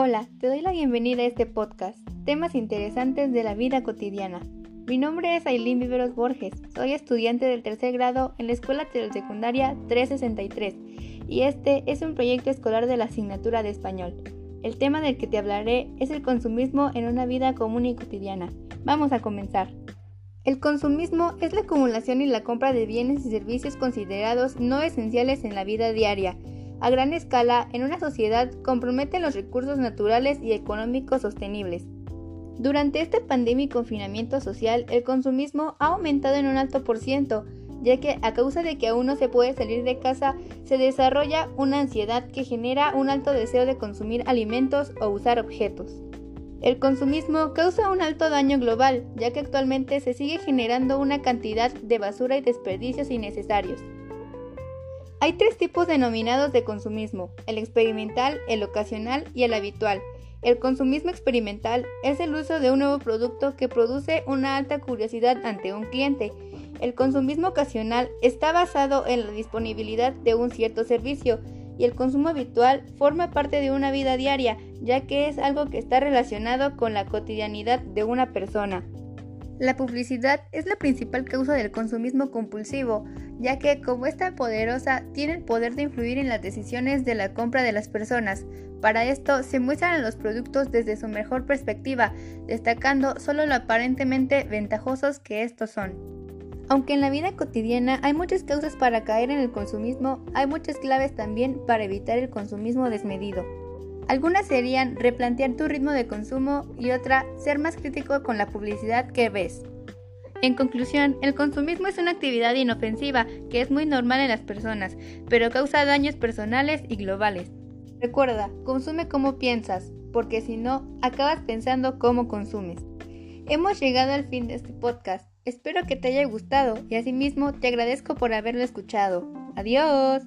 Hola, te doy la bienvenida a este podcast, temas interesantes de la vida cotidiana. Mi nombre es Aileen Viveros Borges, soy estudiante del tercer grado en la Escuela Telesecundaria 363 y este es un proyecto escolar de la asignatura de español. El tema del que te hablaré es el consumismo en una vida común y cotidiana. Vamos a comenzar. El consumismo es la acumulación y la compra de bienes y servicios considerados no esenciales en la vida diaria a gran escala en una sociedad comprometen los recursos naturales y económicos sostenibles. Durante esta pandemia y confinamiento social, el consumismo ha aumentado en un alto por ciento, ya que a causa de que aún no se puede salir de casa, se desarrolla una ansiedad que genera un alto deseo de consumir alimentos o usar objetos. El consumismo causa un alto daño global, ya que actualmente se sigue generando una cantidad de basura y desperdicios innecesarios. Hay tres tipos denominados de consumismo, el experimental, el ocasional y el habitual. El consumismo experimental es el uso de un nuevo producto que produce una alta curiosidad ante un cliente. El consumismo ocasional está basado en la disponibilidad de un cierto servicio y el consumo habitual forma parte de una vida diaria, ya que es algo que está relacionado con la cotidianidad de una persona. La publicidad es la principal causa del consumismo compulsivo, ya que como es tan poderosa, tiene el poder de influir en las decisiones de la compra de las personas. Para esto se muestran los productos desde su mejor perspectiva, destacando solo lo aparentemente ventajosos que estos son. Aunque en la vida cotidiana hay muchas causas para caer en el consumismo, hay muchas claves también para evitar el consumismo desmedido. Algunas serían replantear tu ritmo de consumo y otra, ser más crítico con la publicidad que ves. En conclusión, el consumismo es una actividad inofensiva que es muy normal en las personas, pero causa daños personales y globales. Recuerda, consume como piensas, porque si no, acabas pensando cómo consumes. Hemos llegado al fin de este podcast. Espero que te haya gustado y asimismo te agradezco por haberlo escuchado. Adiós.